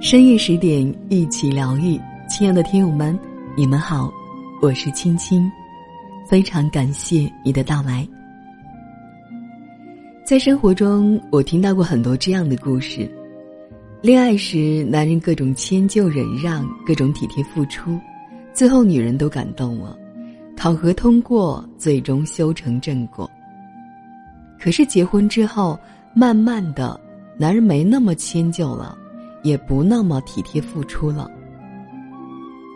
深夜十点，一起疗愈，亲爱的听友们，你们好，我是青青，非常感谢你的到来。在生活中，我听到过很多这样的故事：恋爱时，男人各种迁就忍让，各种体贴付出，最后女人都感动了，考核通过，最终修成正果。可是结婚之后，慢慢的，男人没那么迁就了。也不那么体贴付出了。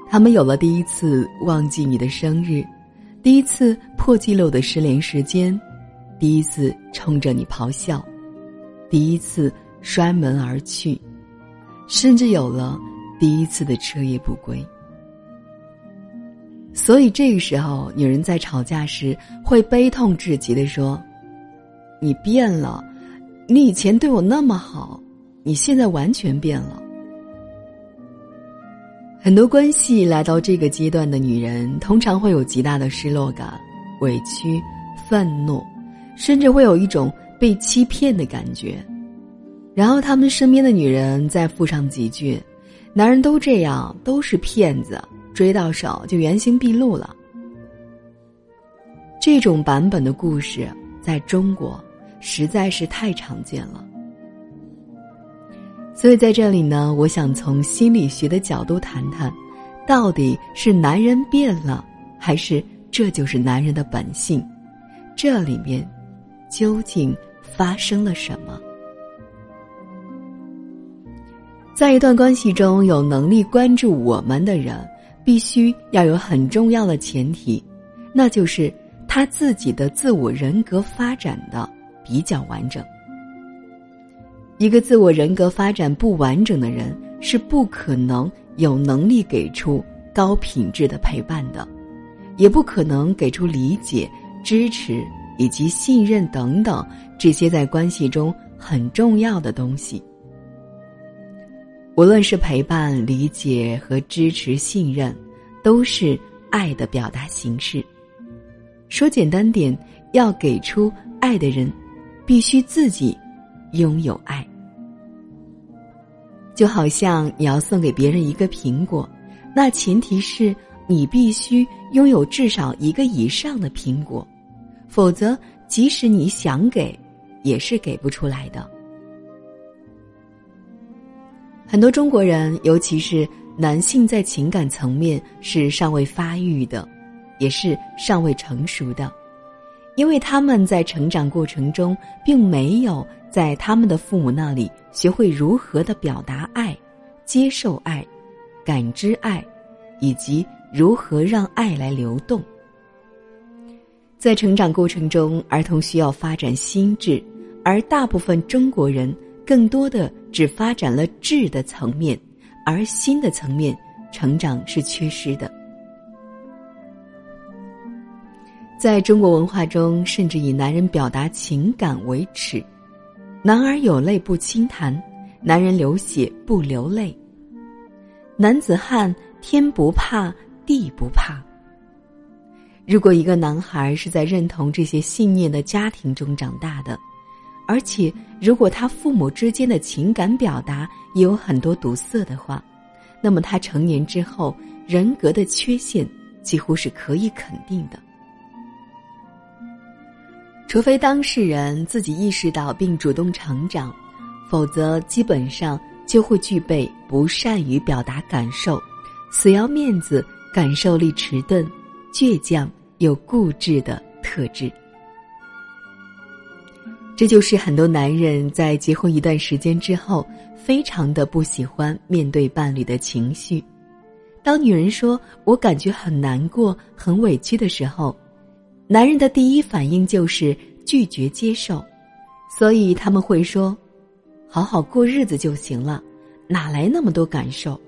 他们有了第一次忘记你的生日，第一次破纪录的失联时间，第一次冲着你咆哮，第一次摔门而去，甚至有了第一次的彻夜不归。所以这个时候，女人在吵架时会悲痛至极的说：“你变了，你以前对我那么好。”你现在完全变了。很多关系来到这个阶段的女人，通常会有极大的失落感、委屈、愤怒，甚至会有一种被欺骗的感觉。然后他们身边的女人再附上几句：“男人都这样，都是骗子，追到手就原形毕露了。”这种版本的故事在中国实在是太常见了。所以在这里呢，我想从心理学的角度谈谈，到底是男人变了，还是这就是男人的本性？这里面究竟发生了什么？在一段关系中，有能力关注我们的人，必须要有很重要的前提，那就是他自己的自我人格发展的比较完整。一个自我人格发展不完整的人是不可能有能力给出高品质的陪伴的，也不可能给出理解、支持以及信任等等这些在关系中很重要的东西。无论是陪伴、理解和支持、信任，都是爱的表达形式。说简单点，要给出爱的人，必须自己。拥有爱，就好像你要送给别人一个苹果，那前提是你必须拥有至少一个以上的苹果，否则即使你想给，也是给不出来的。很多中国人，尤其是男性，在情感层面是尚未发育的，也是尚未成熟的。因为他们在成长过程中并没有在他们的父母那里学会如何的表达爱、接受爱、感知爱，以及如何让爱来流动。在成长过程中，儿童需要发展心智，而大部分中国人更多的只发展了智的层面，而心的层面成长是缺失的。在中国文化中，甚至以男人表达情感为耻，男儿有泪不轻弹，男人流血不流泪。男子汉，天不怕地不怕。如果一个男孩是在认同这些信念的家庭中长大的，而且如果他父母之间的情感表达也有很多堵塞的话，那么他成年之后人格的缺陷几乎是可以肯定的。除非当事人自己意识到并主动成长，否则基本上就会具备不善于表达感受、死要面子、感受力迟钝、倔强又固执的特质。这就是很多男人在结婚一段时间之后，非常的不喜欢面对伴侣的情绪。当女人说“我感觉很难过、很委屈”的时候。男人的第一反应就是拒绝接受，所以他们会说：“好好过日子就行了，哪来那么多感受？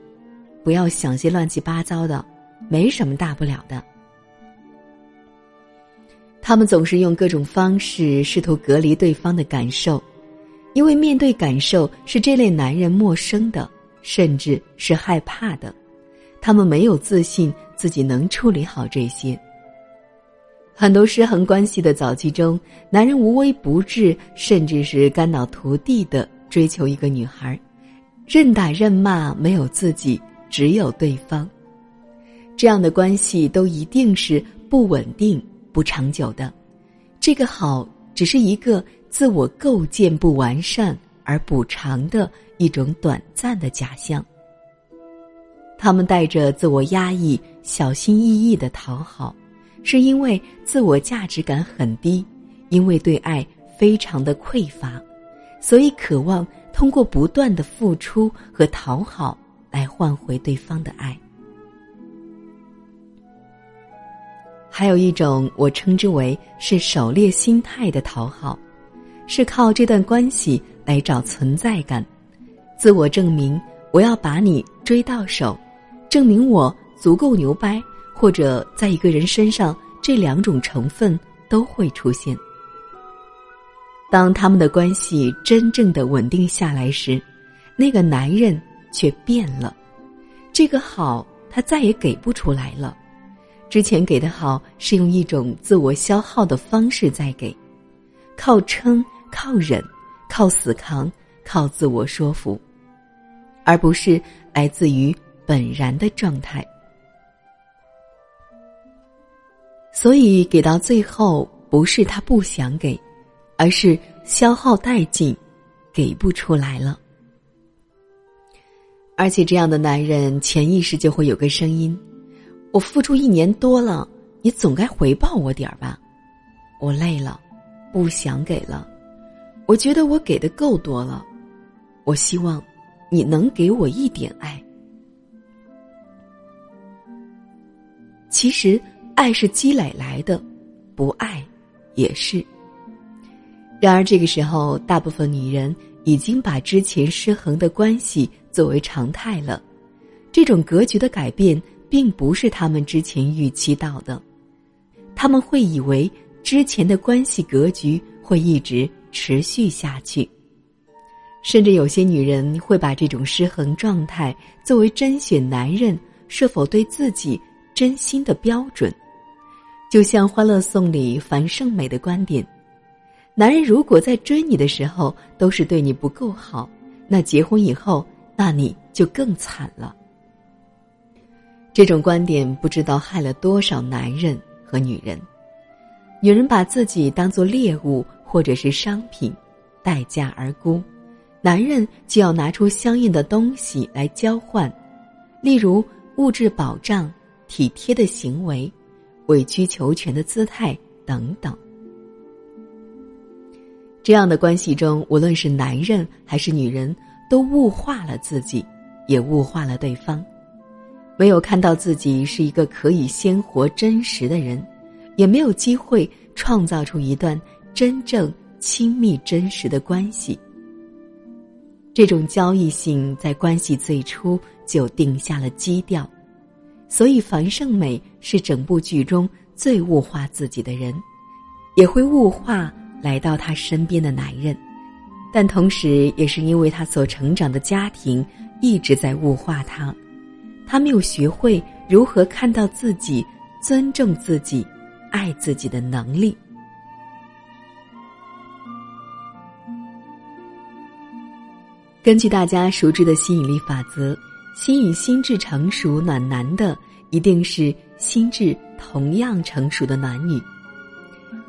不要想些乱七八糟的，没什么大不了的。”他们总是用各种方式试图隔离对方的感受，因为面对感受是这类男人陌生的，甚至是害怕的。他们没有自信自己能处理好这些。很多失衡关系的早期中，男人无微不至，甚至是肝脑涂地的追求一个女孩，任打任骂，没有自己，只有对方。这样的关系都一定是不稳定、不长久的。这个好，只是一个自我构建不完善而补偿的一种短暂的假象。他们带着自我压抑、小心翼翼的讨好，是因为自我价值感很低，因为对爱非常的匮乏，所以渴望通过不断的付出和讨好来换回对方的爱。还有一种，我称之为是狩猎心态的讨好，是靠这段关系来找存在感，自我证明。我要把你追到手，证明我足够牛掰，或者在一个人身上，这两种成分都会出现。当他们的关系真正的稳定下来时，那个男人却变了，这个好他再也给不出来了。之前给的好是用一种自我消耗的方式在给，靠撑、靠忍、靠死扛、靠自我说服，而不是来自于本然的状态。所以给到最后，不是他不想给，而是消耗殆尽，给不出来了。而且这样的男人潜意识就会有个声音。我付出一年多了，你总该回报我点儿吧？我累了，不想给了。我觉得我给的够多了，我希望你能给我一点爱。其实，爱是积累来的，不爱也是。然而，这个时候，大部分女人已经把之前失衡的关系作为常态了，这种格局的改变。并不是他们之前预期到的，他们会以为之前的关系格局会一直持续下去，甚至有些女人会把这种失衡状态作为甄选男人是否对自己真心的标准。就像《欢乐颂》里樊胜美的观点：男人如果在追你的时候都是对你不够好，那结婚以后，那你就更惨了。这种观点不知道害了多少男人和女人。女人把自己当做猎物或者是商品，待价而沽；男人就要拿出相应的东西来交换，例如物质保障、体贴的行为、委曲求全的姿态等等。这样的关系中，无论是男人还是女人，都物化了自己，也物化了对方。没有看到自己是一个可以鲜活真实的人，也没有机会创造出一段真正亲密真实的关系。这种交易性在关系最初就定下了基调，所以樊胜美是整部剧中最物化自己的人，也会物化来到他身边的男人，但同时也是因为他所成长的家庭一直在物化他。他没有学会如何看到自己、尊重自己、爱自己的能力。根据大家熟知的吸引力法则，吸引心智成熟暖男的，一定是心智同样成熟的男女，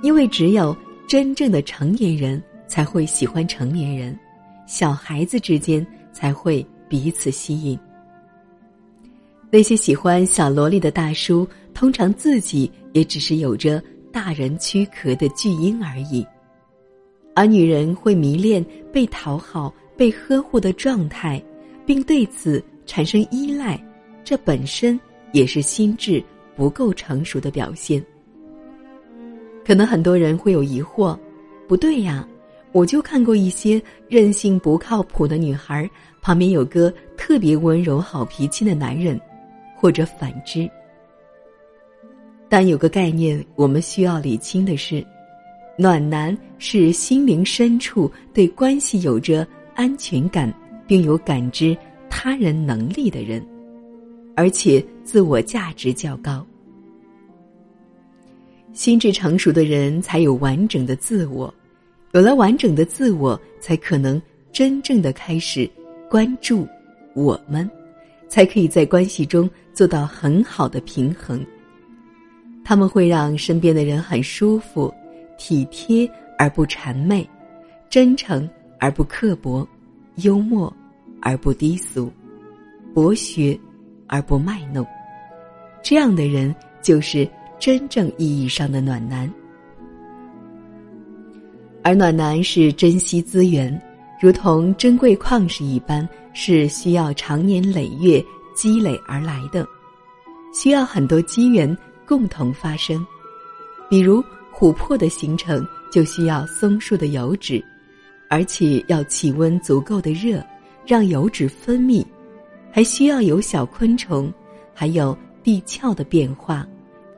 因为只有真正的成年人才会喜欢成年人，小孩子之间才会彼此吸引。那些喜欢小萝莉的大叔，通常自己也只是有着大人躯壳的巨婴而已，而女人会迷恋被讨好、被呵护的状态，并对此产生依赖，这本身也是心智不够成熟的表现。可能很多人会有疑惑：不对呀，我就看过一些任性不靠谱的女孩，旁边有个特别温柔、好脾气的男人。或者反之，但有个概念我们需要理清的是：暖男是心灵深处对关系有着安全感，并有感知他人能力的人，而且自我价值较高。心智成熟的人才有完整的自我，有了完整的自我，才可能真正的开始关注我们，才可以在关系中做到很好的平衡。他们会让身边的人很舒服，体贴而不谄媚，真诚而不刻薄，幽默而不低俗，博学而不卖弄。这样的人就是。真正意义上的暖男，而暖男是珍惜资源，如同珍贵矿石一般，是需要长年累月积累而来的，需要很多机缘共同发生。比如琥珀的形成就需要松树的油脂，而且要气温足够的热，让油脂分泌，还需要有小昆虫，还有地壳的变化。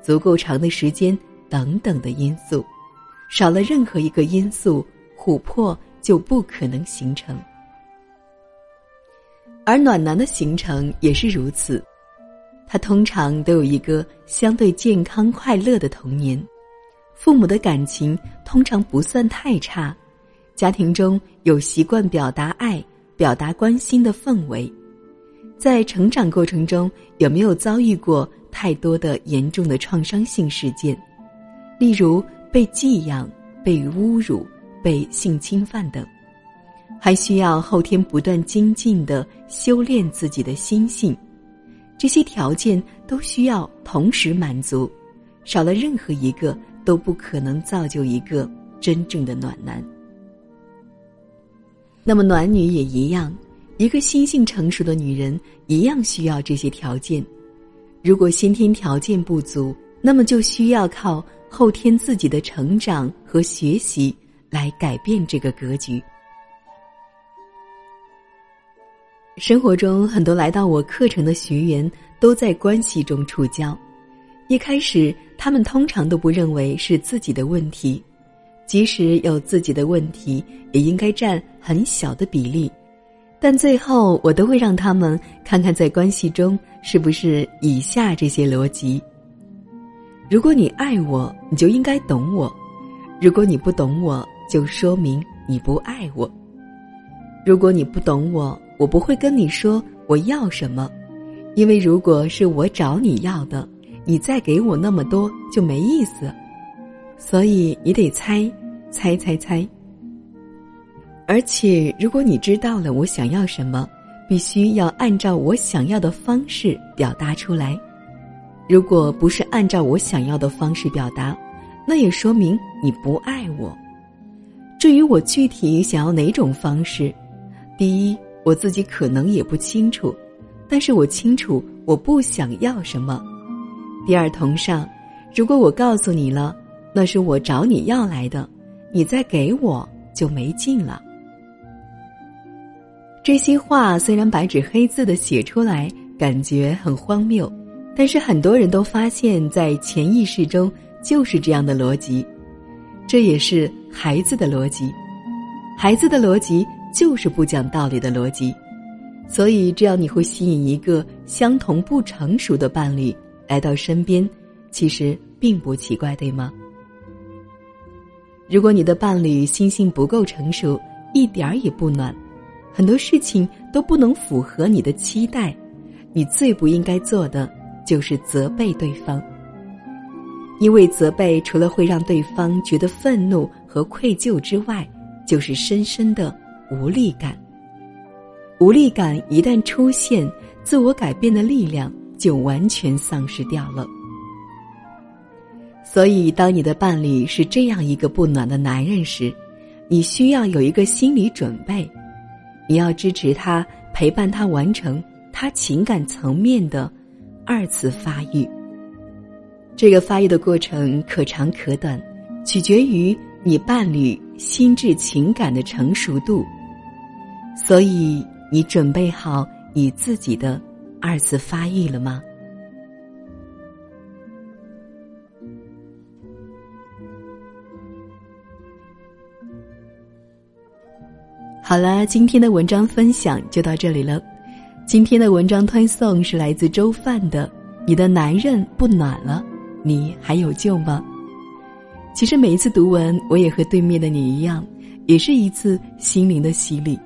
足够长的时间等等的因素，少了任何一个因素，琥珀就不可能形成。而暖男的形成也是如此，他通常都有一个相对健康快乐的童年，父母的感情通常不算太差，家庭中有习惯表达爱、表达关心的氛围，在成长过程中有没有遭遇过？太多的严重的创伤性事件，例如被寄养、被侮辱、被性侵犯等，还需要后天不断精进的修炼自己的心性。这些条件都需要同时满足，少了任何一个都不可能造就一个真正的暖男。那么暖女也一样，一个心性成熟的女人一样需要这些条件。如果先天条件不足，那么就需要靠后天自己的成长和学习来改变这个格局。生活中很多来到我课程的学员都在关系中触礁，一开始他们通常都不认为是自己的问题，即使有自己的问题，也应该占很小的比例。但最后，我都会让他们看看在关系中是不是以下这些逻辑：如果你爱我，你就应该懂我；如果你不懂我，就说明你不爱我；如果你不懂我，我不会跟你说我要什么，因为如果是我找你要的，你再给我那么多就没意思。所以你得猜，猜猜猜。而且，如果你知道了我想要什么，必须要按照我想要的方式表达出来。如果不是按照我想要的方式表达，那也说明你不爱我。至于我具体想要哪种方式，第一，我自己可能也不清楚，但是我清楚我不想要什么。第二，同上，如果我告诉你了，那是我找你要来的，你再给我就没劲了。这些话虽然白纸黑字的写出来，感觉很荒谬，但是很多人都发现，在潜意识中就是这样的逻辑，这也是孩子的逻辑，孩子的逻辑就是不讲道理的逻辑，所以这样你会吸引一个相同不成熟的伴侣来到身边，其实并不奇怪，对吗？如果你的伴侣心性不够成熟，一点儿也不暖。很多事情都不能符合你的期待，你最不应该做的就是责备对方。因为责备除了会让对方觉得愤怒和愧疚之外，就是深深的无力感。无力感一旦出现，自我改变的力量就完全丧失掉了。所以，当你的伴侣是这样一个不暖的男人时，你需要有一个心理准备。你要支持他，陪伴他完成他情感层面的二次发育。这个发育的过程可长可短，取决于你伴侣心智情感的成熟度。所以，你准备好你自己的二次发育了吗？好了，今天的文章分享就到这里了。今天的文章推送是来自周范的《你的男人不暖了，你还有救吗？》其实每一次读文，我也和对面的你一样，也是一次心灵的洗礼。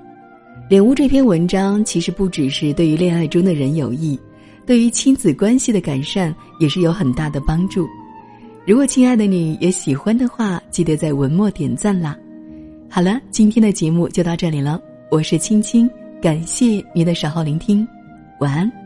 领悟这篇文章，其实不只是对于恋爱中的人有益，对于亲子关系的改善也是有很大的帮助。如果亲爱的你也喜欢的话，记得在文末点赞啦。好了，今天的节目就到这里了，我是青青，感谢您的守候聆听，晚安。